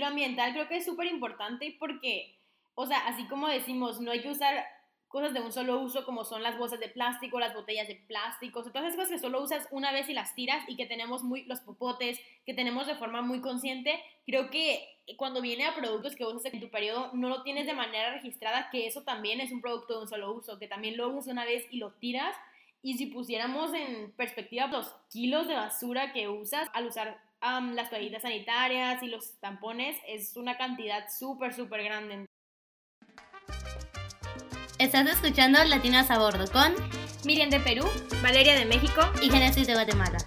lo ambiental creo que es súper importante porque, o sea, así como decimos, no hay que usar cosas de un solo uso como son las bolsas de plástico, las botellas de plástico, todas esas cosas que solo usas una vez y las tiras y que tenemos muy, los popotes, que tenemos de forma muy consciente, creo que cuando viene a productos que usas en tu periodo, no lo tienes de manera registrada, que eso también es un producto de un solo uso, que también lo usas una vez y lo tiras. Y si pusiéramos en perspectiva los kilos de basura que usas al usar las toallitas sanitarias y los tampones, es una cantidad súper, súper grande. Estás escuchando Latinas a Bordo con Miriam de Perú, Valeria de México y Genesis de Guatemala.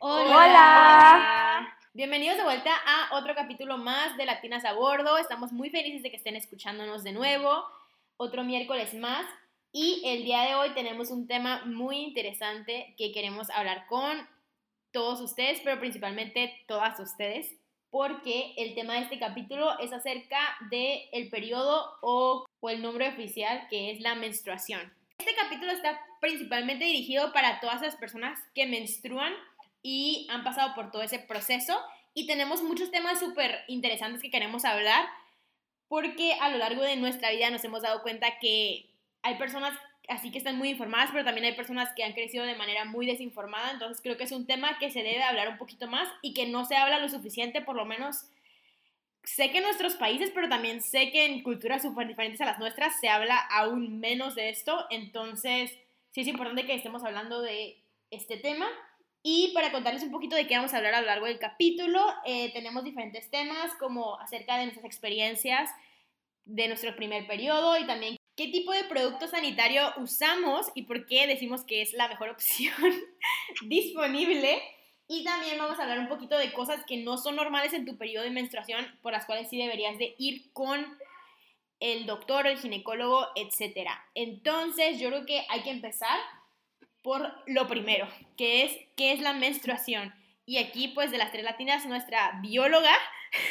Hola. Bienvenidos de vuelta a otro capítulo más de Latinas a Bordo. Estamos muy felices de que estén escuchándonos de nuevo. Otro miércoles más. Y el día de hoy tenemos un tema muy interesante que queremos hablar con todos ustedes, pero principalmente todas ustedes porque el tema de este capítulo es acerca del el periodo o, o el nombre oficial que es la menstruación. Este capítulo está principalmente dirigido para todas las personas que menstruan y han pasado por todo ese proceso y tenemos muchos temas súper interesantes que queremos hablar porque a lo largo de nuestra vida nos hemos dado cuenta que hay personas así que están muy informadas, pero también hay personas que han crecido de manera muy desinformada, entonces creo que es un tema que se debe hablar un poquito más y que no se habla lo suficiente, por lo menos sé que en nuestros países, pero también sé que en culturas súper diferentes a las nuestras se habla aún menos de esto, entonces sí es importante que estemos hablando de este tema. Y para contarles un poquito de qué vamos a hablar a lo largo del capítulo, eh, tenemos diferentes temas como acerca de nuestras experiencias de nuestro primer periodo y también qué tipo de producto sanitario usamos y por qué decimos que es la mejor opción disponible. Y también vamos a hablar un poquito de cosas que no son normales en tu periodo de menstruación, por las cuales sí deberías de ir con el doctor, el ginecólogo, etc. Entonces, yo creo que hay que empezar por lo primero, que es qué es la menstruación. Y aquí, pues, de las tres latinas, nuestra bióloga,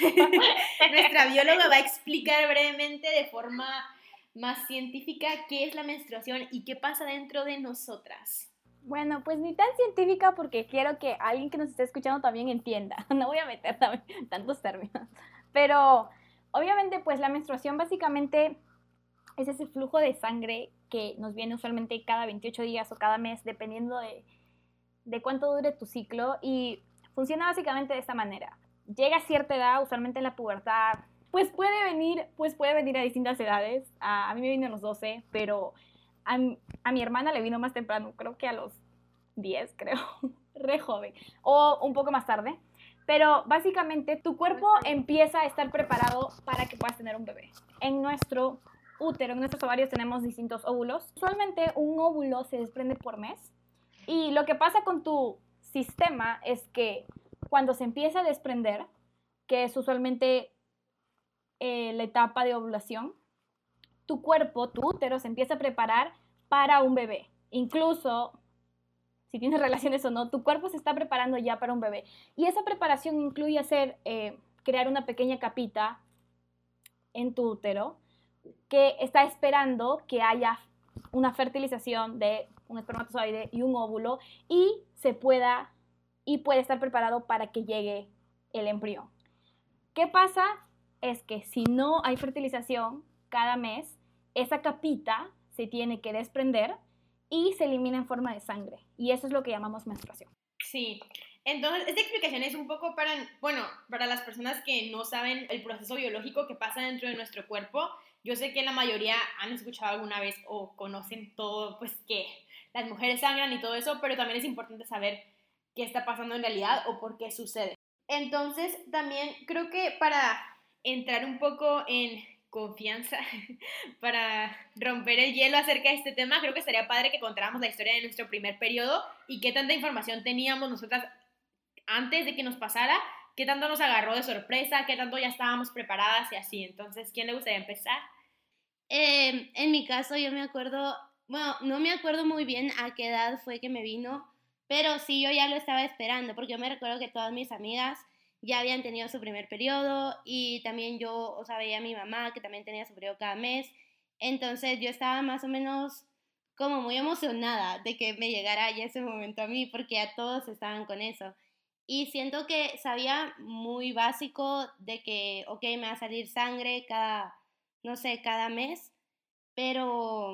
nuestra bióloga va a explicar brevemente de forma más científica qué es la menstruación y qué pasa dentro de nosotras. Bueno, pues ni tan científica porque quiero que alguien que nos esté escuchando también entienda. No voy a meter tantos términos. Pero obviamente pues la menstruación básicamente es ese flujo de sangre que nos viene usualmente cada 28 días o cada mes dependiendo de, de cuánto dure tu ciclo y funciona básicamente de esta manera. Llega a cierta edad, usualmente en la pubertad, pues puede venir, pues puede venir a distintas edades. A, mí me vino a los 12, pero a, a, mi hermana le vino más temprano, creo que a los 10, creo, re joven, o un poco más tarde. Pero básicamente tu cuerpo empieza a estar preparado para que puedas tener un bebé. En nuestro útero, en nuestros ovarios tenemos distintos óvulos. Usualmente un óvulo se desprende por mes. Y lo que pasa con tu sistema es que cuando se empieza a desprender, que es usualmente eh, la etapa de ovulación, tu cuerpo, tu útero, se empieza a preparar para un bebé. Incluso, si tienes relaciones o no, tu cuerpo se está preparando ya para un bebé. Y esa preparación incluye hacer, eh, crear una pequeña capita en tu útero que está esperando que haya una fertilización de un espermatozoide y un óvulo y se pueda y puede estar preparado para que llegue el embrión. ¿Qué pasa es que si no hay fertilización cada mes, esa capita se tiene que desprender y se elimina en forma de sangre. Y eso es lo que llamamos menstruación. Sí. Entonces, esta explicación es un poco para, bueno, para las personas que no saben el proceso biológico que pasa dentro de nuestro cuerpo. Yo sé que la mayoría han escuchado alguna vez o conocen todo, pues que las mujeres sangran y todo eso, pero también es importante saber qué está pasando en realidad o por qué sucede. Entonces, también creo que para entrar un poco en confianza para romper el hielo acerca de este tema, creo que sería padre que contáramos la historia de nuestro primer periodo y qué tanta información teníamos nosotras antes de que nos pasara, qué tanto nos agarró de sorpresa, qué tanto ya estábamos preparadas y así. Entonces, ¿quién le gustaría empezar? Em, en mi caso, yo me acuerdo, bueno, no me acuerdo muy bien a qué edad fue que me vino, pero sí, yo ya lo estaba esperando, porque yo me recuerdo que todas mis amigas ya habían tenido su primer periodo y también yo, o sea, veía a mi mamá que también tenía su periodo cada mes. Entonces yo estaba más o menos como muy emocionada de que me llegara ya ese momento a mí porque a todos estaban con eso. Y siento que sabía muy básico de que, ok, me va a salir sangre cada, no sé, cada mes, pero,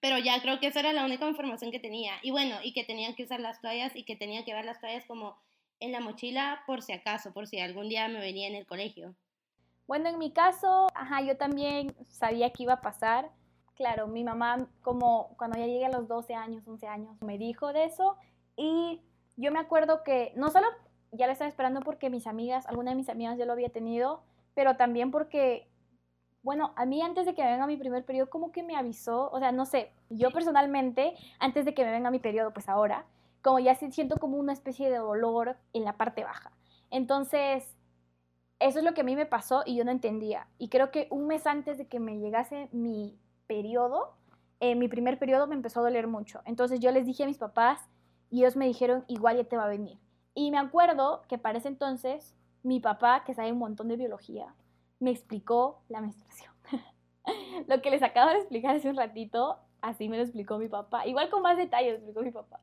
pero ya creo que esa era la única información que tenía. Y bueno, y que tenía que usar las toallas y que tenía que ver las toallas como en la mochila por si acaso, por si algún día me venía en el colegio. Bueno, en mi caso, ajá, yo también sabía que iba a pasar. Claro, mi mamá, como cuando ya llegué a los 12 años, 11 años, me dijo de eso. Y yo me acuerdo que no solo ya lo estaba esperando porque mis amigas, alguna de mis amigas ya lo había tenido, pero también porque, bueno, a mí antes de que me venga mi primer periodo, como que me avisó, o sea, no sé, yo personalmente, antes de que me venga mi periodo, pues ahora, como ya siento como una especie de dolor en la parte baja. Entonces, eso es lo que a mí me pasó y yo no entendía. Y creo que un mes antes de que me llegase mi periodo, eh, mi primer periodo me empezó a doler mucho. Entonces yo les dije a mis papás y ellos me dijeron, igual ya te va a venir. Y me acuerdo que para ese entonces mi papá, que sabe un montón de biología, me explicó la menstruación. lo que les acabo de explicar hace un ratito, así me lo explicó mi papá. Igual con más detalles explicó mi papá.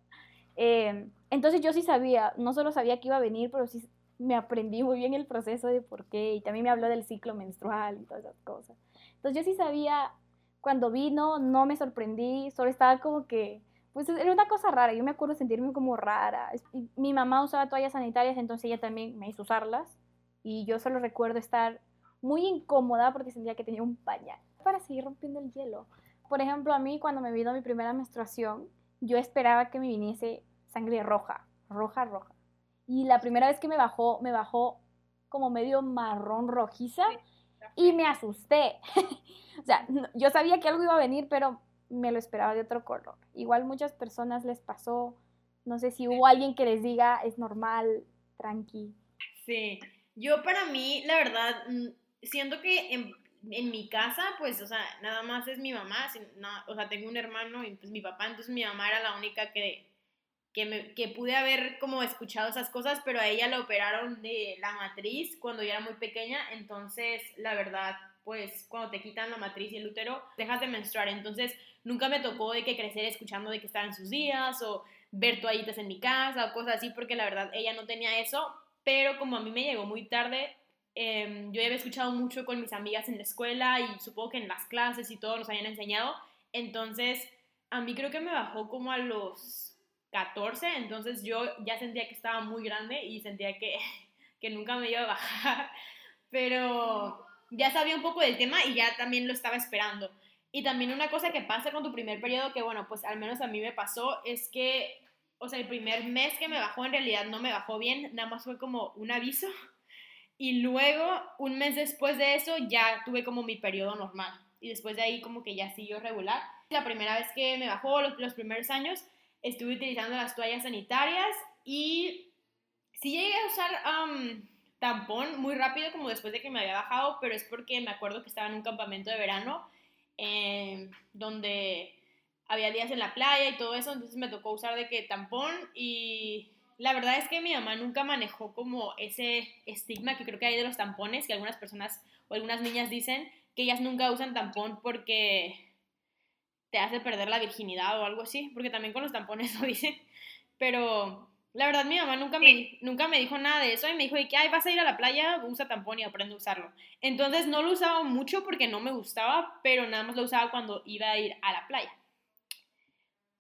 Eh, entonces yo sí sabía, no solo sabía que iba a venir, pero sí me aprendí muy bien el proceso de por qué y también me habló del ciclo menstrual y todas esas cosas. Entonces yo sí sabía, cuando vino no me sorprendí, solo estaba como que, pues era una cosa rara, yo me acuerdo sentirme como rara. Mi mamá usaba toallas sanitarias, entonces ella también me hizo usarlas y yo solo recuerdo estar muy incómoda porque sentía que tenía un pañal para seguir rompiendo el hielo. Por ejemplo, a mí cuando me vino mi primera menstruación, yo esperaba que me viniese sangre roja, roja, roja. Y la primera vez que me bajó, me bajó como medio marrón rojiza y me asusté. o sea, yo sabía que algo iba a venir, pero me lo esperaba de otro color. Igual muchas personas les pasó, no sé si hubo alguien que les diga, es normal, tranqui. Sí, yo para mí, la verdad, mm, siento que en, en mi casa, pues, o sea, nada más es mi mamá, o sea, tengo un hermano y pues mi papá, entonces mi mamá era la única que que, me, que pude haber como escuchado esas cosas, pero a ella la operaron de la matriz cuando yo era muy pequeña, entonces la verdad, pues cuando te quitan la matriz y el útero, dejas de menstruar, entonces nunca me tocó de que crecer escuchando de que estaban sus días o ver toallitas en mi casa o cosas así, porque la verdad ella no tenía eso, pero como a mí me llegó muy tarde, eh, yo había escuchado mucho con mis amigas en la escuela y supongo que en las clases y todo nos habían enseñado, entonces a mí creo que me bajó como a los 14, entonces yo ya sentía que estaba muy grande y sentía que, que nunca me iba a bajar, pero ya sabía un poco del tema y ya también lo estaba esperando. Y también una cosa que pasa con tu primer periodo, que bueno, pues al menos a mí me pasó, es que, o sea, el primer mes que me bajó en realidad no me bajó bien, nada más fue como un aviso. Y luego, un mes después de eso, ya tuve como mi periodo normal. Y después de ahí como que ya siguió regular. La primera vez que me bajó, los, los primeros años, estuve utilizando las toallas sanitarias y sí llegué a usar tampón muy rápido como después de que me había bajado, pero es porque me acuerdo que estaba en un campamento de verano em, donde había días en la playa y todo eso, entonces me tocó usar de que tampón y la verdad es que mi mamá nunca manejó como ese estigma que creo que hay de los tampones, que algunas personas o algunas niñas dicen que ellas nunca usan tampón porque te hace perder la virginidad o algo así, porque también con los tampones lo dicen, pero la verdad mi mamá nunca me, nunca me dijo nada de eso y me dijo que, ay, vas a ir a la playa, usa tampón y aprende a usarlo. Entonces no lo usaba mucho porque no me gustaba, pero nada más lo usaba cuando iba a ir a la playa.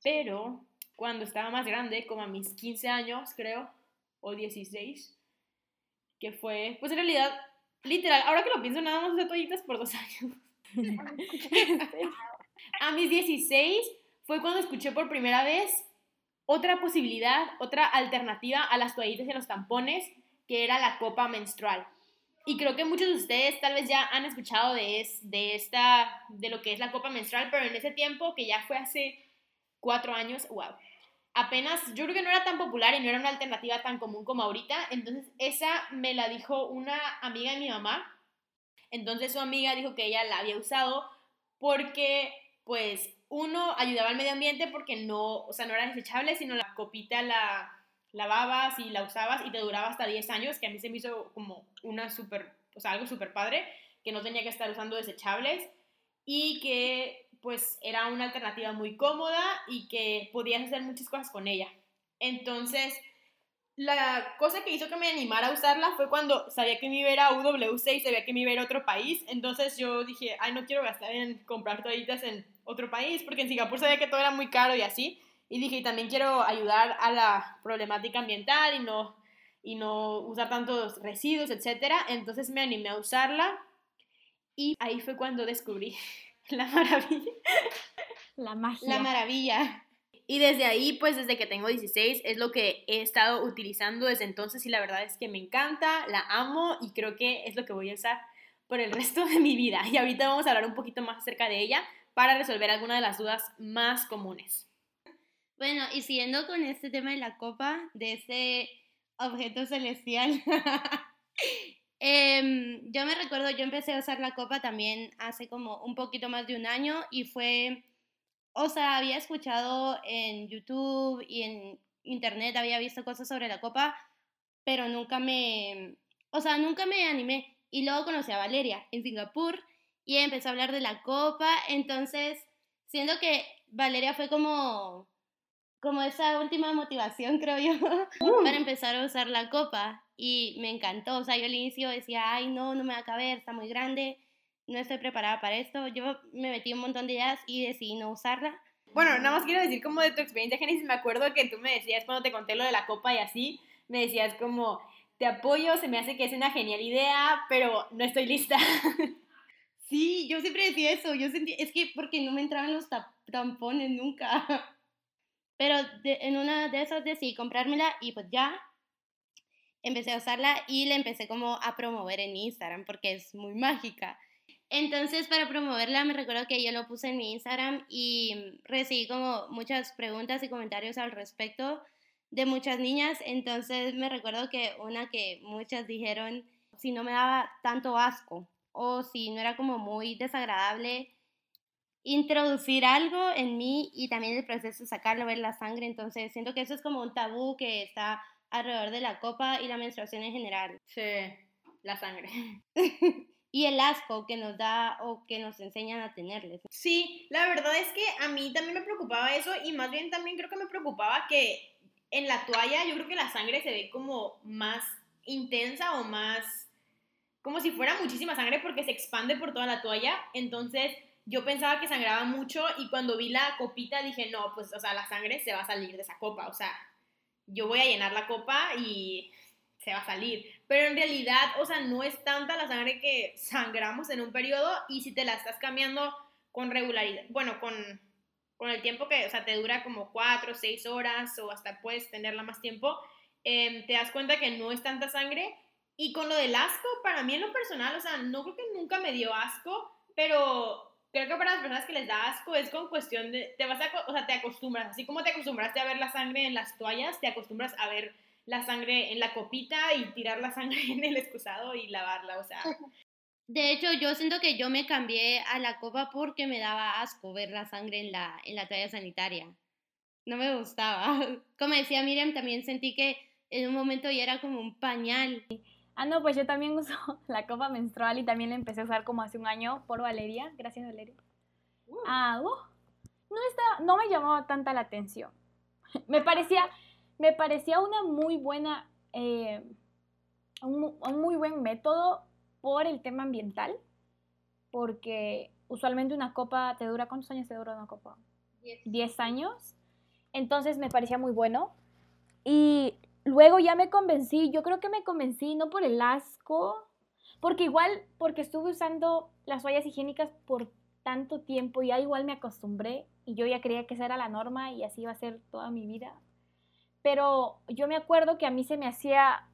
Pero cuando estaba más grande, como a mis 15 años creo, o 16, que fue, pues en realidad, literal, ahora que lo pienso, nada más usé toallitas por dos años. A mis 16 fue cuando escuché por primera vez otra posibilidad, otra alternativa a las toallitas y a los tampones, que era la copa menstrual. Y creo que muchos de ustedes tal vez ya han escuchado de, es, de, esta, de lo que es la copa menstrual, pero en ese tiempo, que ya fue hace cuatro años, wow. Apenas, yo creo que no era tan popular y no era una alternativa tan común como ahorita. Entonces, esa me la dijo una amiga de mi mamá. Entonces, su amiga dijo que ella la había usado porque pues uno ayudaba al medio ambiente porque no, o sea, no era desechable, sino la copita la lavabas y la usabas y te duraba hasta 10 años, que a mí se me hizo como una súper, o sea, algo súper padre, que no tenía que estar usando desechables y que pues era una alternativa muy cómoda y que podías hacer muchas cosas con ella. Entonces, la cosa que hizo que me animara a usarla fue cuando sabía que me iba a ir a UWC y sabía que me iba a ir a otro país. Entonces yo dije, ay, no quiero gastar en comprar toallitas en otro país, porque en Singapur sabía que todo era muy caro y así. Y dije, y también quiero ayudar a la problemática ambiental y no, y no usar tantos residuos, etc. Entonces me animé a usarla y ahí fue cuando descubrí la maravilla. La magia. La maravilla. Y desde ahí, pues desde que tengo 16, es lo que he estado utilizando desde entonces y la verdad es que me encanta, la amo y creo que es lo que voy a usar por el resto de mi vida. Y ahorita vamos a hablar un poquito más acerca de ella para resolver algunas de las dudas más comunes. Bueno, y siguiendo con este tema de la copa, de ese objeto celestial, em, yo me recuerdo, yo empecé a usar la copa también hace como un poquito más de un año y fue o sea, había escuchado en YouTube y en internet, había visto cosas sobre la copa, pero nunca me, o sea, nunca me animé. Y luego conocí a Valeria en Singapur y empezó a hablar de la copa, entonces, siento que Valeria fue como, como esa última motivación, creo yo, para empezar a usar la copa. Y me encantó, o sea, yo al inicio decía, ay, no, no me va a caber, está muy grande no estoy preparada para esto. Yo me metí un montón de ideas y decidí no usarla. Bueno, nada más quiero decir como de tu experiencia, Genesis, me acuerdo que tú me decías cuando te conté lo de la copa y así, me decías como, te apoyo, se me hace que es una genial idea, pero no estoy lista. Sí, yo siempre decía eso, yo sentí, es que porque no me entraban los tampones nunca. Pero en una de esas decidí comprármela y pues ya empecé a usarla y la empecé como a promover en Instagram porque es muy mágica. Entonces, para promoverla, me recuerdo que yo lo puse en mi Instagram y recibí como muchas preguntas y comentarios al respecto de muchas niñas. Entonces, me recuerdo que una que muchas dijeron si no me daba tanto asco o si no era como muy desagradable introducir algo en mí y también el proceso de sacarlo, ver la sangre. Entonces, siento que eso es como un tabú que está alrededor de la copa y la menstruación en general. Sí, la sangre. y el asco que nos da o que nos enseñan a tenerles. Sí, la verdad es que a mí también me preocupaba eso y más bien también creo que me preocupaba que en la toalla yo creo que la sangre se ve como más intensa o más como si fuera muchísima sangre porque se expande por toda la toalla, entonces yo pensaba que sangraba mucho y cuando vi la copita dije, no, pues o sea, la sangre se va a salir de esa copa, o sea, yo voy a llenar la copa y se va a salir. Pero en realidad, o sea, no es tanta la sangre que sangramos en un periodo y si te la estás cambiando con regularidad, bueno, con, con el tiempo que, o sea, te dura como cuatro, seis horas o hasta puedes tenerla más tiempo, em, te das cuenta que no es tanta sangre. Y con lo del asco, para mí en lo personal, o sea, no creo que nunca me dio asco, pero creo que para las personas que les da asco es con cuestión de, te vas a, o sea, te acostumbras, así como te acostumbraste a ver la sangre en las toallas, te acostumbras a ver la sangre en la copita y tirar la sangre en el excusado y lavarla, o sea. De hecho, yo siento que yo me cambié a la copa porque me daba asco ver la sangre en la, en la toalla sanitaria. No me gustaba. Como decía Miriam, también sentí que en un momento ya era como un pañal. Ah, no, pues yo también uso la copa menstrual y también la empecé a usar como hace un año por Valeria. Gracias, Valeria. Uh. Ah, uh, no, está, no me llamaba tanta la atención. Me parecía, me parecía una muy buena, eh, un, muy buen método por el tema ambiental, porque usualmente una copa te dura, ¿cuántos años te dura una copa? Diez. años. Entonces me parecía muy bueno. Y luego ya me convencí, yo creo que me convencí no por el asco, porque igual, porque estuve usando las toallas higiénicas por tanto tiempo, ya igual me acostumbré y yo ya creía que esa era la norma y así iba a ser toda mi vida. Pero yo me acuerdo que a mí se me hacía,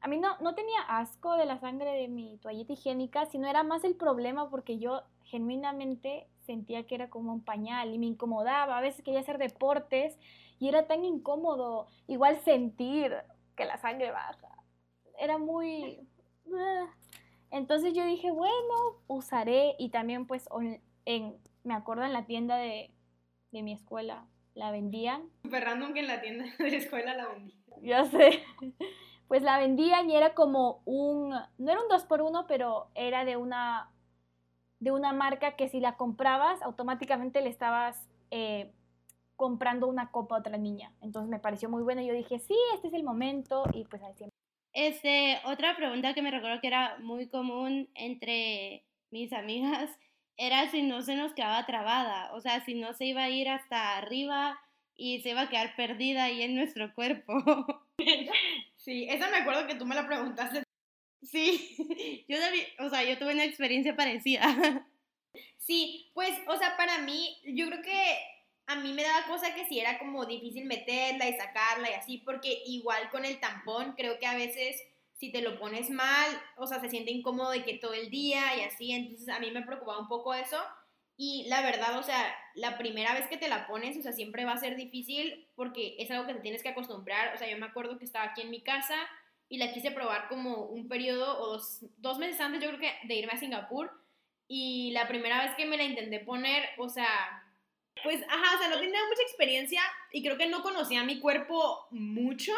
a mí no, no tenía asco de la sangre de mi toallita higiénica, sino era más el problema porque yo genuinamente sentía que era como un pañal y me incomodaba, a veces quería hacer deportes y era tan incómodo, igual sentir que la sangre baja, era muy... Ah. Entonces yo dije, bueno, usaré y también pues en, me acuerdo en la tienda de, de mi escuela la vendían. Súper random que en la tienda de la escuela la vendían. Ya sé. Pues la vendían y era como un, no era un 2 por 1 pero era de una, de una marca que si la comprabas, automáticamente le estabas, eh, comprando una copa a otra niña. Entonces me pareció muy bueno y yo dije, sí, este es el momento y pues ahí siempre. Este, otra pregunta que me recuerdo que era muy común entre mis amigas era si no se nos quedaba trabada, o sea, si no se iba a ir hasta arriba y se iba a quedar perdida ahí en nuestro cuerpo. Sí, esa me acuerdo que tú me la preguntaste. Sí, yo, o sea, yo tuve una experiencia parecida. Sí, pues, o sea, para mí, yo creo que a mí me daba cosa que si era como difícil meterla y sacarla y así, porque igual con el tampón, creo que a veces si te lo pones mal, o sea, se siente incómodo de que todo el día y así, entonces a mí me preocupaba un poco eso. Y la verdad, o sea, la primera vez que te la pones, o sea, siempre va a ser difícil porque es algo que te tienes que acostumbrar. O sea, yo me acuerdo que estaba aquí en mi casa y la quise probar como un periodo o dos, dos meses antes, yo creo que de irme a Singapur. Y la primera vez que me la intenté poner, o sea, pues, ajá, o sea, no tenía mucha experiencia y creo que no conocía mi cuerpo mucho.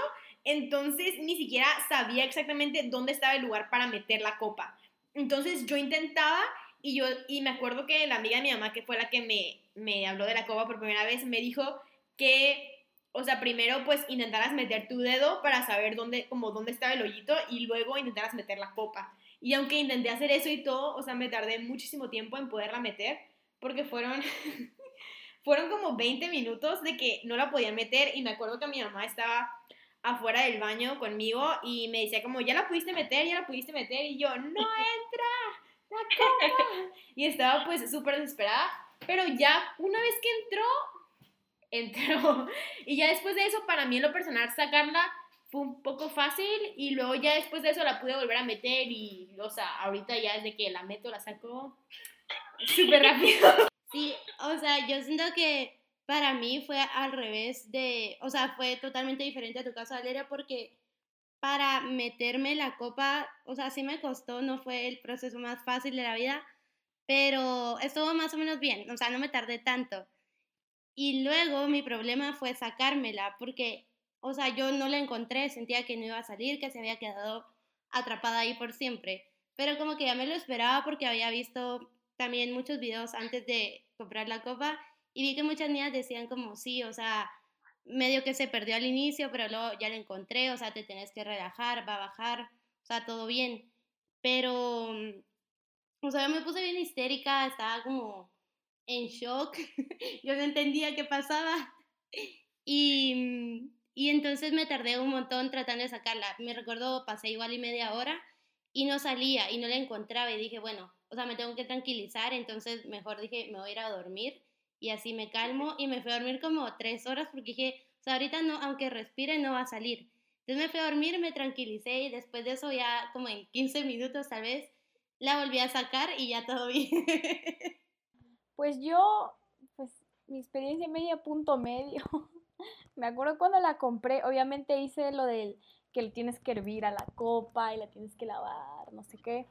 Entonces, ni siquiera sabía exactamente dónde estaba el lugar para meter la copa. Entonces, yo intentaba y yo, y me acuerdo que la amiga de mi mamá, que fue la que me, me habló de la copa por primera vez, me dijo que, o sea, primero pues intentaras meter tu dedo para saber dónde, como dónde estaba el hoyito y luego intentaras meter la copa. Y aunque intenté hacer eso y todo, o sea, me tardé muchísimo tiempo en poderla meter porque fueron, fueron como 20 minutos de que no la podía meter y me acuerdo que mi mamá estaba afuera del baño conmigo y me decía como, ya la pudiste meter, ya la pudiste meter y yo, no entra la copa. Y estaba pues súper desesperada, pero ya una vez que entró, entró. Y ya después de eso, para mí en lo personal, sacarla fue un poco fácil y luego ya después de eso la pude volver a meter y, o sea, ahorita ya desde que la meto, la saco súper rápido. Sí, o sea, yo siento que para mí fue al revés de, o sea, fue totalmente diferente a tu caso, Valeria, porque para meterme la copa, o sea, sí me costó, no fue el proceso más fácil de la vida, pero estuvo más o menos bien, o sea, no me tardé tanto. Y luego mi problema fue sacármela, porque, o sea, yo no la encontré, sentía que no iba a salir, que se había quedado atrapada ahí por siempre. Pero como que ya me lo esperaba porque había visto también muchos videos antes de comprar la copa y vi que muchas niñas decían como, sí, o sea, medio que se perdió al inicio, pero luego ya lo encontré, o sea, te tenés que relajar, va a bajar, o sea, todo bien. Pero, mm, o sea, yo me puse bien histérica, estaba como en shock, yo no entendía qué pasaba. Y, y entonces me tardé un montón tratando de sacarla. Me recuerdo, pasé igual y media hora y no salía y no la encontraba y dije, bueno, o sea, me tengo que tranquilizar, entonces mejor dije, me voy a ir a dormir y así me calmo y me fui a dormir como tres horas porque dije, o sea, ahorita no, aunque respire no va a salir. Entonces me fui a dormir, me tranquilicé y después de eso ya como en 15 minutos tal vez la volví a sacar y ya todo bien. Pues yo, pues mi experiencia media punto medio. me acuerdo cuando la compré, obviamente hice lo del que le tienes que hervir a la copa y la tienes que lavar, no sé qué.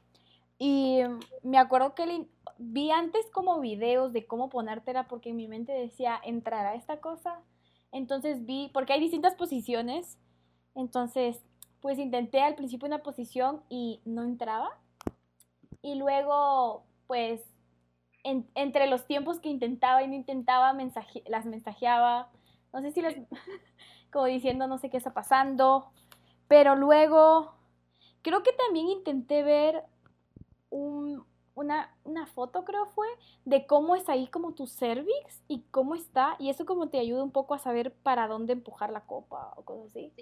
Y me acuerdo que vi antes como videos de cómo ponértela porque en mi mente decía, ¿entrará esta cosa? Entonces vi, porque hay distintas posiciones, entonces pues intenté al principio una posición y no entraba. Y luego pues entre los tiempos que intentaba y no intentaba, las mensajeaba, no sé si las, como diciendo no sé qué está pasando, pero luego creo que también intenté ver una, una, foto, creo fue, de cómo es ahí como tu cervix y cómo está, y eso como te ayuda un poco a saber para dónde empujar la copa o cosas así.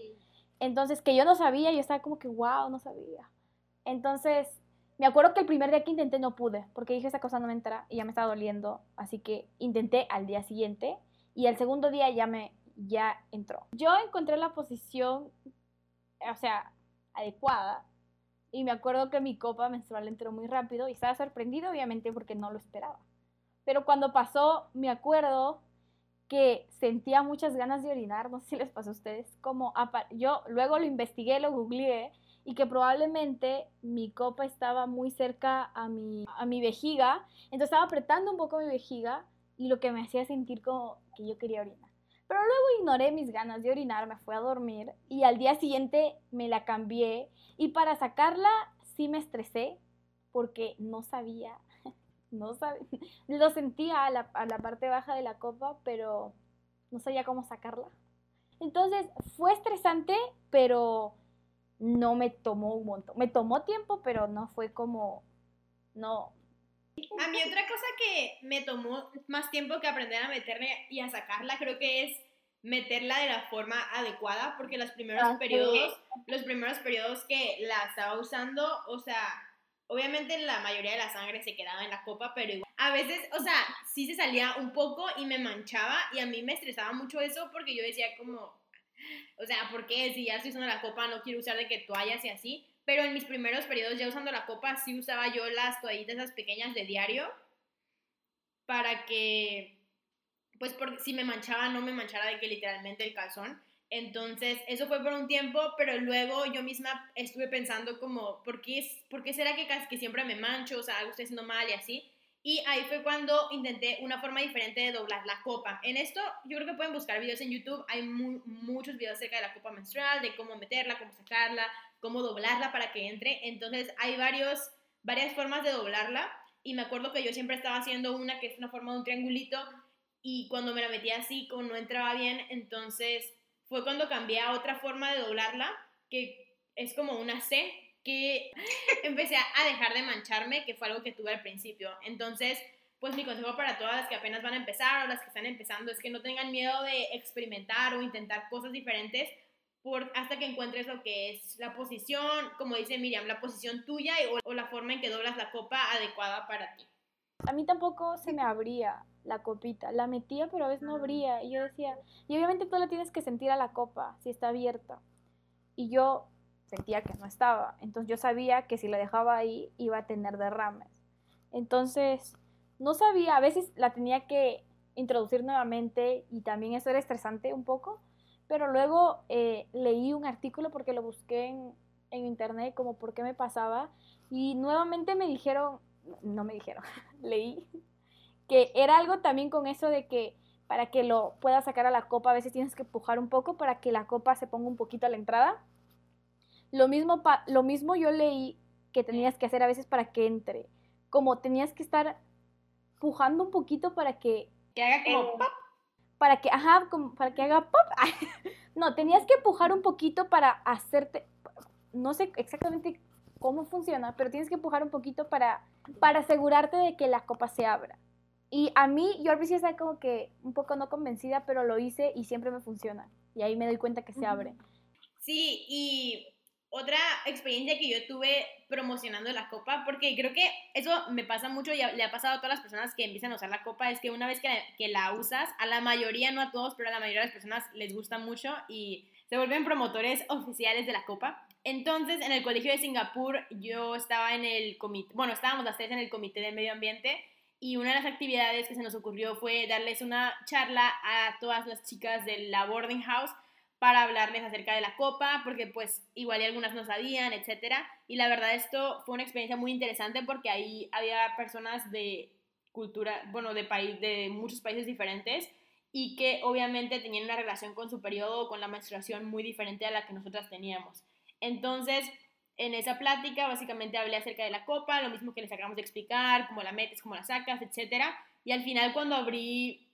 Entonces, que yo no sabía, yo estaba como que, wow, no sabía. Entonces, me acuerdo que el primer día que intenté no pude, porque dije, esa cosa no me entra y ya me estaba doliendo, así que intenté al día siguiente y el segundo día ya me, ya entró. Yo encontré la posición, o sea, adecuada y me acuerdo que mi copa menstrual entró muy rápido y estaba sorprendido, obviamente, porque no lo esperaba. Pero cuando pasó, me acuerdo que sentía muchas ganas de orinar, no sé si les pasó a ustedes, como yo luego lo investigué, lo googleé y que probablemente mi copa estaba muy cerca a mi, a mi vejiga, entonces estaba apretando un poco mi vejiga y lo que me hacía sentir como que yo quería orinar. Pero luego ignoré mis ganas de orinar, me fui a dormir y al día siguiente me la cambié y para sacarla sí me estresé porque no sabía, no sabía, lo sentía a la, a la parte baja de la copa, pero no sabía cómo sacarla. Entonces fue estresante, pero no me tomó un montón. Me tomó tiempo, pero no fue como, no. A mí otra cosa que me tomó más tiempo que aprender a meterme y a sacarla, creo que es meterla de la forma adecuada, porque los primeros Ah, sí. periodos, los primeros periodos que la estaba usando, o sea, obviamente la mayoría de la sangre se quedaba en la copa, pero igual, a veces, o sea, sí se salía un poco y me manchaba y a mí me estresaba mucho eso porque yo decía como, o sea, ¿por qué? Si ya estoy usando la copa no quiero usar de que toallas y así, pero en mis primeros periodos ya usando la copa sí usaba yo las toallitas esas pequeñas de diario para que, pues por, si me manchaba no me manchara de que literalmente el calzón. Entonces, eso fue por un tiempo, pero luego yo misma estuve pensando como, ¿por qué, por qué será que que siempre me mancho? O sea, algo estoy haciendo mal y así. Y ahí fue cuando intenté una forma diferente de doblar la copa. En esto, yo creo que pueden buscar videos en YouTube. Hay mu- muchos videos acerca de la copa menstrual, de cómo meterla, cómo sacarla, cómo doblarla para que entre. Entonces, hay varios, varias formas de doblarla. Y me acuerdo que yo siempre estaba haciendo una que es una forma de un triangulito. Y cuando me la metía así, como no entraba bien, entonces fue cuando cambié a otra forma de doblarla, que es como una C, que empecé a dejar de mancharme, que fue algo que tuve al principio. Entonces, pues mi consejo para todas las que apenas van a empezar o las que están empezando es que no tengan miedo de experimentar o intentar cosas diferentes por, hasta que encuentres lo que es la posición, como dice Miriam, la posición tuya o, o la forma en que doblas la copa adecuada para ti. A mí tampoco se me abría la copita. La metía, pero a veces no abría. Y yo decía, y obviamente tú la tienes que sentir a la copa si está abierta. Y yo sentía que no estaba. Entonces yo sabía que si la dejaba ahí iba a tener derrames. Entonces, no sabía, a veces la tenía que introducir nuevamente y también eso era estresante un poco. Pero luego eh, leí un artículo porque lo busqué en, en internet como por qué me pasaba. Y nuevamente me dijeron, no me dijeron, leí que era algo también con eso de que para que lo puedas sacar a la copa a veces tienes que empujar un poco para que la copa se ponga un poquito a la entrada. Lo mismo, pa- lo mismo yo leí que tenías que hacer a veces para que entre, como tenías que estar pujando un poquito para que Que haga como Eh, pop. para que, ajá, como para que haga pop. No, tenías que empujar un poquito para hacerte, no sé exactamente cómo funciona, pero tienes que empujar un poquito para, para asegurarte de que la copa se abra. Y a mí, yo al principio estaba como que un poco no convencida, pero lo hice y siempre me funciona. Y ahí me doy cuenta que se abre. Sí, y otra experiencia que yo tuve promocionando la copa, porque creo que eso me pasa mucho y le ha pasado a todas las personas que empiezan a usar la copa, es que una vez que, que la usas, a la mayoría, no a todos, pero a la mayoría de las personas les gusta mucho y se vuelven promotores oficiales de la copa. Entonces, en el colegio de Singapur, yo estaba en el comité, bueno, estábamos las tres en el comité de medio ambiente y una de las actividades que se nos ocurrió fue darles una charla a todas las chicas de la boarding house para hablarles acerca de la copa, porque pues igual y algunas no sabían, etcétera. Y la verdad esto fue una experiencia muy interesante porque ahí había personas de cultura, bueno, de país, de muchos países diferentes y que obviamente tenían una relación con su periodo o con la menstruación muy diferente a la que nosotras teníamos. Entonces, en esa plática básicamente hablé acerca de la copa, lo mismo que les acabamos de explicar, cómo la metes, cómo la sacas, etcétera. Y al final cuando abrí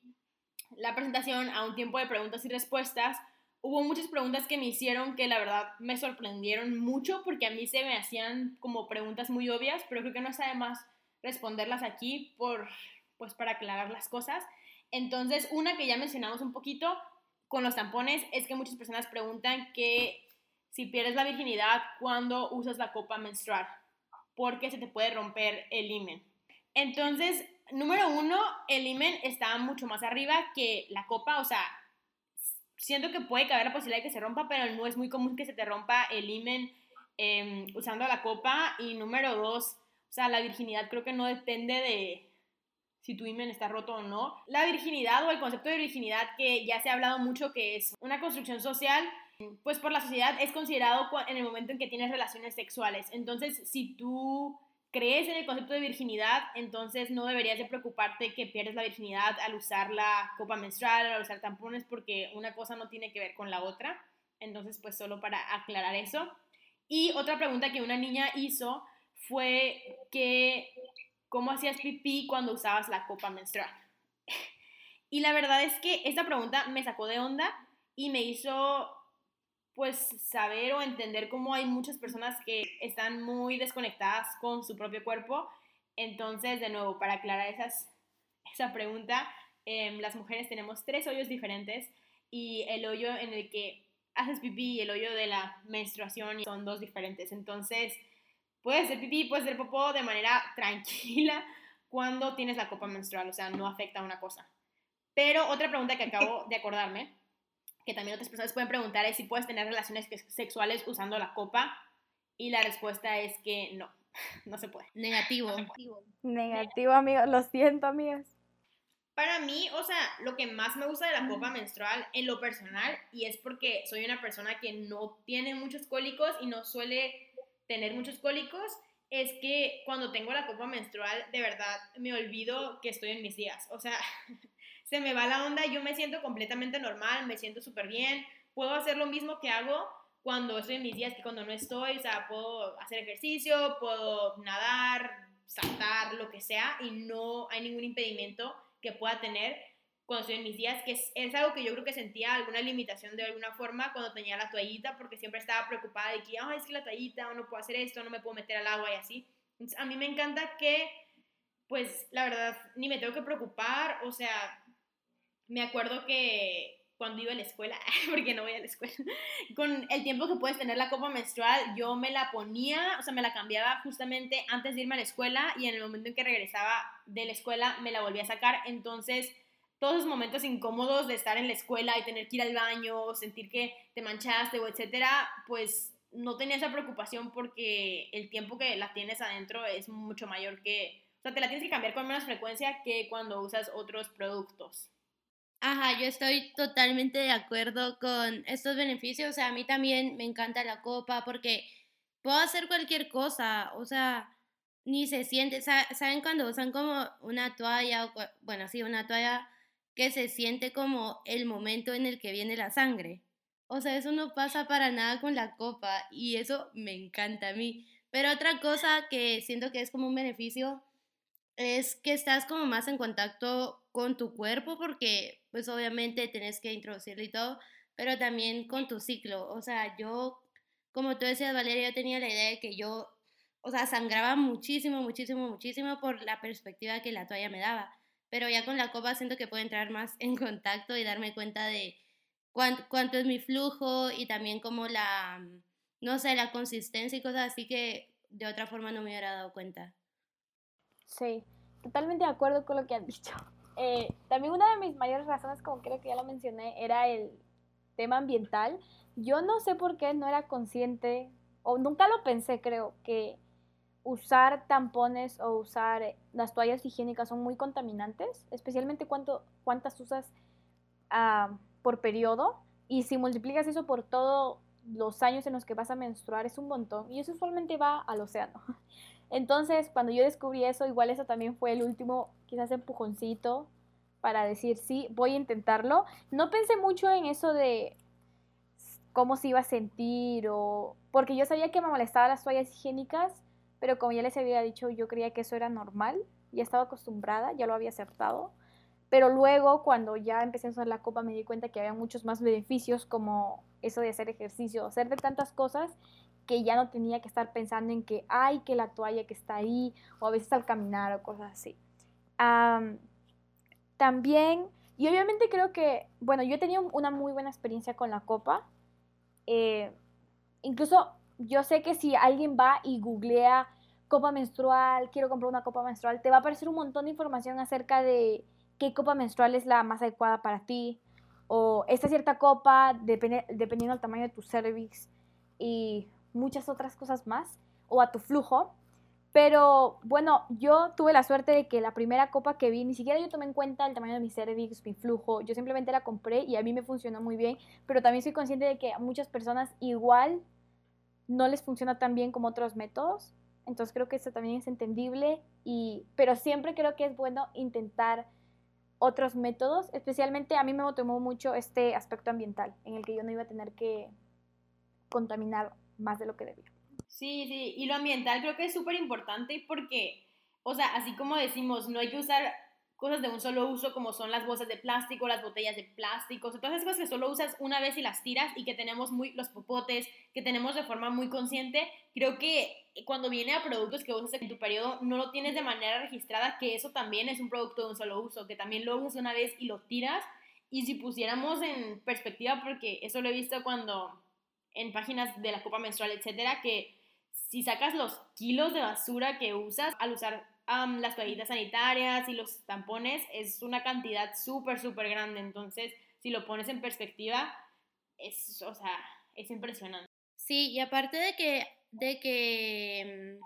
la presentación a un tiempo de preguntas y respuestas, hubo muchas preguntas que me hicieron que la verdad me sorprendieron mucho porque a mí se me hacían como preguntas muy obvias, pero creo que no está de más responderlas aquí por, pues para aclarar las cosas. Entonces, una que ya mencionamos un poquito con los tampones es que muchas personas preguntan que si pierdes la virginidad cuando usas la copa menstrual, porque se te puede romper el himen. Entonces, número uno, el himen está mucho más arriba que la copa, o sea, siento que puede caber la posibilidad de que se rompa, pero no es muy común que se te rompa el himen eh, usando la copa. Y número dos, o sea, la virginidad creo que no depende de si tu himen está roto o no. La virginidad o el concepto de virginidad que ya se ha hablado mucho que es una construcción social, pues por la sociedad es considerado en el momento en que tienes relaciones sexuales. Entonces, si tú crees en el concepto de virginidad, entonces no deberías de preocuparte que pierdes la virginidad al usar la copa menstrual, al usar tampones, porque una cosa no tiene que ver con la otra. Entonces, pues solo para aclarar eso. Y otra pregunta que una niña hizo fue que cómo hacías pipí cuando usabas la copa menstrual. Y la verdad es que esta pregunta me sacó de onda y me hizo pues saber o entender cómo hay muchas personas que están muy desconectadas con su propio cuerpo. Entonces, de nuevo, para aclarar esas, esa pregunta, em, las mujeres tenemos tres hoyos diferentes y el hoyo en el que haces pipí y el hoyo de la menstruación son dos diferentes. Entonces, puedes hacer pipí, puedes hacer popó de manera tranquila cuando tienes la copa menstrual, o sea, no afecta a una cosa. Pero otra pregunta que acabo de acordarme que también otras personas pueden preguntar es si puedes tener relaciones sexuales usando la copa y la respuesta es que no, no se puede. Negativo. Negativo, amigos, lo siento, amigas. Para mí, o sea, lo que más me gusta de la copa menstrual en lo personal, y es porque soy una persona que no tiene muchos cólicos y no suele tener muchos cólicos, es que cuando tengo la copa menstrual, de verdad me olvido que estoy en mis días. O sea, se me va la onda, yo me siento completamente normal, me siento súper bien, puedo hacer lo mismo que hago cuando estoy en mis días que cuando no estoy, o sea, puedo hacer ejercicio, puedo nadar, saltar, lo que sea, y no hay ningún impedimento que pueda tener cuando estoy en mis días, que es, algo que yo creo que sentía alguna limitación de alguna forma cuando tenía la toallita, porque siempre estaba preocupada de que, ay, es que la toallita, no puedo hacer esto, no me puedo meter al agua y así. Entonces, a mí me encanta que, pues, la verdad, ni me tengo que preocupar, o sea, me acuerdo que cuando iba a la escuela, porque no voy a la escuela, con el tiempo que puedes tener la copa menstrual, yo me la ponía, o sea, me la cambiaba justamente antes de irme a la escuela y en el momento en que regresaba de la escuela me la volví a sacar. Entonces, todos esos momentos incómodos de estar en la escuela y tener que ir al baño, sentir que te manchaste o etcétera, pues no tenía esa preocupación porque el tiempo que la tienes adentro es mucho mayor que, o sea, te la tienes que cambiar con menos frecuencia que cuando usas otros productos. Ajá, yo estoy totalmente de acuerdo con estos beneficios. O sea, a mí también me encanta la copa porque puedo hacer cualquier cosa. O sea, ni se siente. ¿Saben cuando usan como una toalla? bueno, sí, una toalla que se siente como el momento en el que viene la sangre. O sea, eso no pasa para nada con la copa y eso me encanta a mí. Pero otra cosa que siento que es como un beneficio es que estás como más en contacto con tu cuerpo porque pues obviamente tenés que introducirlo y todo, pero también con tu ciclo. O sea, yo, como tú decías, Valeria, yo tenía la idea de que yo, o sea, sangraba muchísimo, muchísimo, muchísimo por la perspectiva que la toalla me daba. Pero ya con la copa siento que puedo entrar más en contacto y darme cuenta de cuánto, cuánto es mi flujo y también como la, no sé, la consistencia y cosas así que de otra forma no me hubiera dado cuenta. Sí, totalmente de acuerdo con lo que han dicho. Eh, también una de mis mayores razones, como creo que ya lo mencioné, era el tema ambiental. Yo no sé por qué no era consciente, o nunca lo pensé, creo, que usar tampones o usar las toallas higiénicas son muy contaminantes, especialmente cuánto, cuántas usas uh, por periodo. Y si multiplicas eso por todos los años en los que vas a menstruar, es un montón. Y eso usualmente va al océano. Entonces, cuando yo descubrí eso, igual eso también fue el último, quizás empujoncito para decir, sí, voy a intentarlo. No pensé mucho en eso de cómo se iba a sentir o... Porque yo sabía que me molestaban las toallas higiénicas, pero como ya les había dicho, yo creía que eso era normal, ya estaba acostumbrada, ya lo había aceptado. Pero luego, cuando ya empecé a usar la copa, me di cuenta que había muchos más beneficios, como eso de hacer ejercicio, hacer de tantas cosas que ya no tenía que estar pensando en que, hay que la toalla que está ahí, o a veces al caminar o cosas así. también, y obviamente creo que, bueno, yo he tenido una muy buena experiencia con la copa. Eh, incluso yo sé que si alguien va y googlea copa menstrual, quiero comprar una copa menstrual, te va a aparecer un montón de información acerca de qué copa menstrual es la más adecuada para ti, o esta cierta copa, dependiendo del tamaño de tu cervix. Y muchas otras cosas más, o a tu flujo. Pero bueno, yo tuve la suerte de que la primera copa que vi, ni siquiera yo tomé en cuenta el tamaño de mi cervix, mi flujo, yo simplemente la compré y a mí me funcionó muy bien, pero también soy consciente de que a muchas personas igual no les funciona tan bien como otros métodos. Entonces creo que eso también es entendible, y, pero siempre creo que es bueno intentar otros métodos, especialmente a mí me motivó mucho este aspecto ambiental, en el que yo no iba a tener que contaminar más de lo que debía. Sí, sí, y lo ambiental creo que es súper importante porque, o sea, así como decimos, no hay que usar cosas de un solo uso como son las bolsas de plástico, las botellas de plástico, todas esas cosas que solo usas una vez y las tiras y que tenemos muy, los popotes, que tenemos de forma muy consciente, creo que cuando viene a productos que usas en tu periodo, no lo tienes de manera registrada, que eso también es un producto de un solo uso, que también lo usas una vez y lo tiras. Y si pusiéramos en perspectiva, porque eso lo he visto cuando en páginas de la copa menstrual, etcétera, que si sacas los kilos de basura que usas al usar las toallitas sanitarias y los tampones, es una cantidad súper, súper grande. Entonces, si lo pones en perspectiva, es, o sea, es impresionante. Sí, y aparte de que, de que, mm,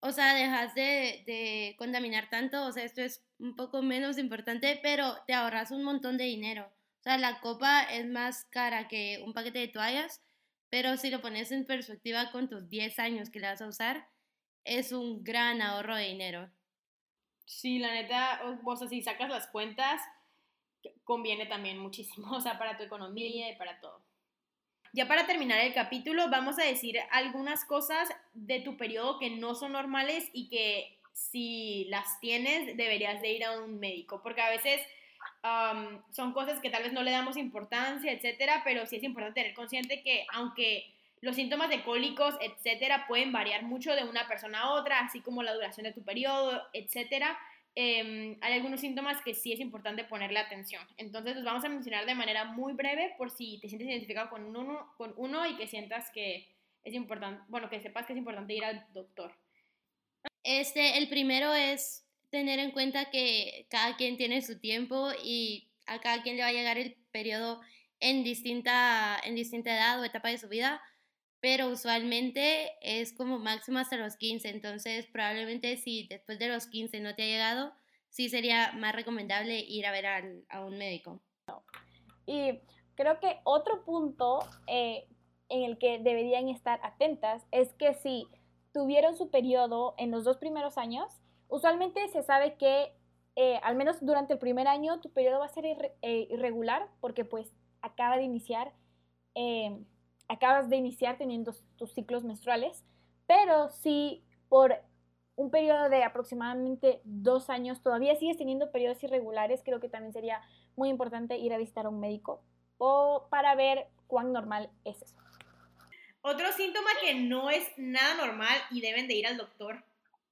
o sea, dejas de, de contaminar tanto, o sea, esto es un poco menos importante, pero te ahorras un montón de dinero. O sea, la copa es más cara que un paquete de toallas, pero si lo pones en perspectiva con tus 10 años que la vas a usar, es un gran ahorro de dinero. Sí, la neta, o sea, si sacas las cuentas, conviene también muchísimo, o sea, para tu economía y para todo. Ya para terminar el capítulo, vamos a decir algunas cosas de tu periodo que no son normales y que si las tienes deberías de ir a un médico, porque a veces son cosas que tal vez no le damos importancia, etcétera, pero sí es importante tener consciente que aunque los síntomas de cólicos, etcétera, pueden variar mucho de una persona a otra, así como la duración de tu periodo, etcétera. Em, hay algunos síntomas que sí es importante ponerle atención. Entonces, los vamos a mencionar de manera muy breve por si te sientes identificado con uno, con uno y que sientas que es importante, bueno, que sepas que es importante ir al doctor. Este, el primero es tener en cuenta que cada quien tiene su tiempo y a cada quien le va a llegar el periodo en distinta, en distinta edad o etapa de su vida pero usualmente es como máximo hasta los 15, entonces probablemente si después de los 15 no te ha llegado, sí sería más recomendable ir a ver a un médico. Y creo que otro punto eh, en el que deberían estar atentas es que si tuvieron su periodo en los dos primeros años, usualmente se sabe que eh, al menos durante el primer año tu periodo va a ser eh, irregular porque pues acaba de iniciar acabas de iniciar teniendo tus ciclos menstruales, pero si por un periodo de aproximadamente dos años todavía sigues teniendo periodos irregulares, creo que también sería muy importante ir a visitar a un médico o para ver cuán normal es eso. Otro síntoma que no es nada normal y deben de ir al doctor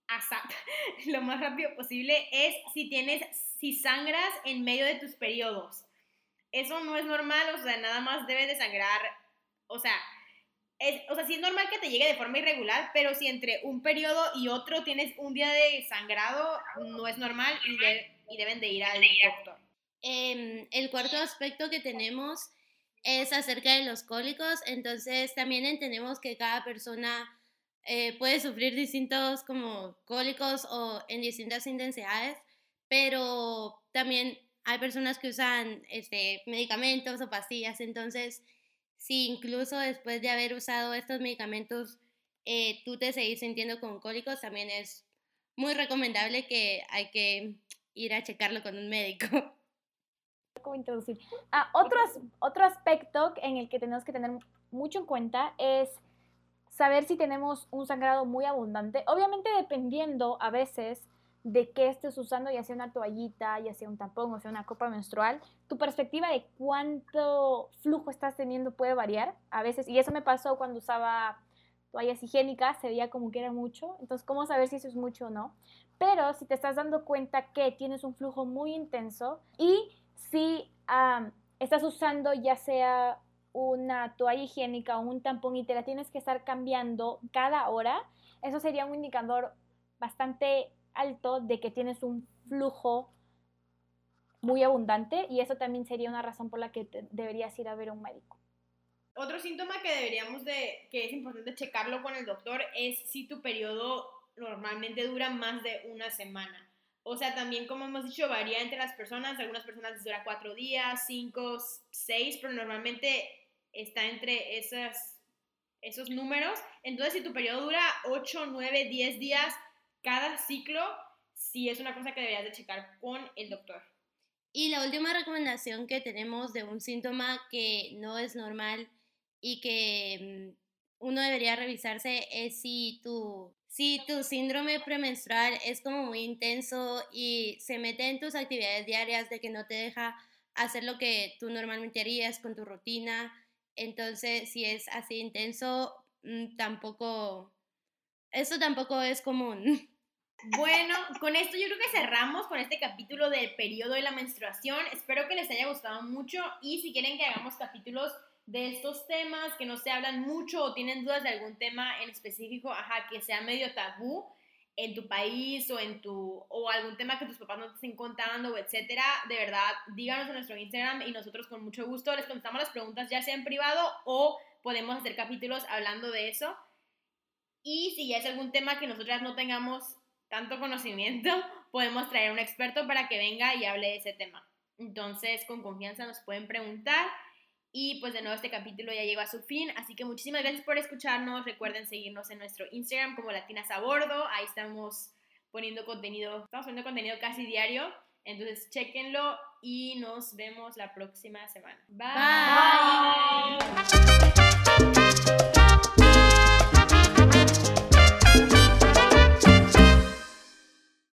Lo más rápido posible es si tienes, si sangras en medio de tus periodos. Eso no es normal, o sea, nada más debes de sangrar o sea, es, o sea, sí es normal que te llegue de forma irregular, pero si entre un periodo y otro tienes un día de sangrado, no es normal y, y deben de ir al doctor. Em, el cuarto aspecto que tenemos es acerca de los cólicos, entonces también entendemos que cada persona eh, puede sufrir distintos como cólicos o en distintas intensidades, pero también hay personas que usan este, medicamentos o pastillas, entonces si incluso después de haber usado estos medicamentos eh, tú te seguís sintiendo con cólicos, también es muy recomendable que hay que ir a checarlo con un médico. ¿Cómo introducir? Ah, otro, otro aspecto en el que tenemos que tener mucho en cuenta es saber si tenemos un sangrado muy abundante. Obviamente dependiendo a veces de qué estés usando, ya sea una toallita, ya sea un tampón o sea una copa menstrual, tu perspectiva de cuánto flujo estás teniendo puede variar a veces. Y eso me pasó cuando usaba toallas higiénicas, se veía como que era mucho. Entonces, ¿cómo saber si eso es mucho o no? Pero si te estás dando cuenta que tienes un flujo muy intenso y si estás usando ya sea una toalla higiénica o un tampón y te la tienes que estar cambiando cada hora, eso sería un indicador bastante alto de que tienes un flujo muy abundante y eso también sería una razón por la que deberías ir a ver a un médico. Otro síntoma que deberíamos de, que es importante checarlo con el doctor es si tu periodo normalmente dura más de una semana. O sea, también como hemos dicho, varía entre las personas. Algunas personas dura cuatro días, cinco, seis, pero normalmente está entre esas, esos números. Entonces, si tu periodo dura ocho, nueve, diez días, cada ciclo sí es una cosa que deberías de checar con el doctor. Y la última recomendación que tenemos de un síntoma que no es normal y que uno debería revisarse es si tu, si tu síndrome premenstrual es como muy intenso y se mete en tus actividades diarias de que no te deja hacer lo que tú normalmente harías con tu rutina. Entonces, si es así intenso, mm, tampoco, eso tampoco es común. Bueno, con esto yo creo que cerramos con este capítulo del periodo de la menstruación. Espero que les haya gustado mucho y si quieren que hagamos capítulos de estos temas que no se hablan mucho o tienen dudas de algún tema en específico, ajá, que sea medio tabú en tu país o en tu o algún tema que tus papás no te estén contando etcétera, de verdad, díganos en nuestro Instagram y nosotros con mucho gusto les contestamos las preguntas ya sea en privado o podemos hacer capítulos hablando de eso. Y si ya es algún tema que nosotras no tengamos tanto conocimiento, podemos traer un experto para que venga y hable de ese tema. Entonces, con confianza nos pueden preguntar. Y pues de nuevo este capítulo ya llegó a su fin, así que muchísimas gracias por escucharnos. Recuerden seguirnos en nuestro Instagram como Latinas a Bordo. Ahí estamos poniendo contenido, estamos poniendo contenido casi diario. Entonces, chequenlo y nos vemos la próxima semana. Bye. Bye.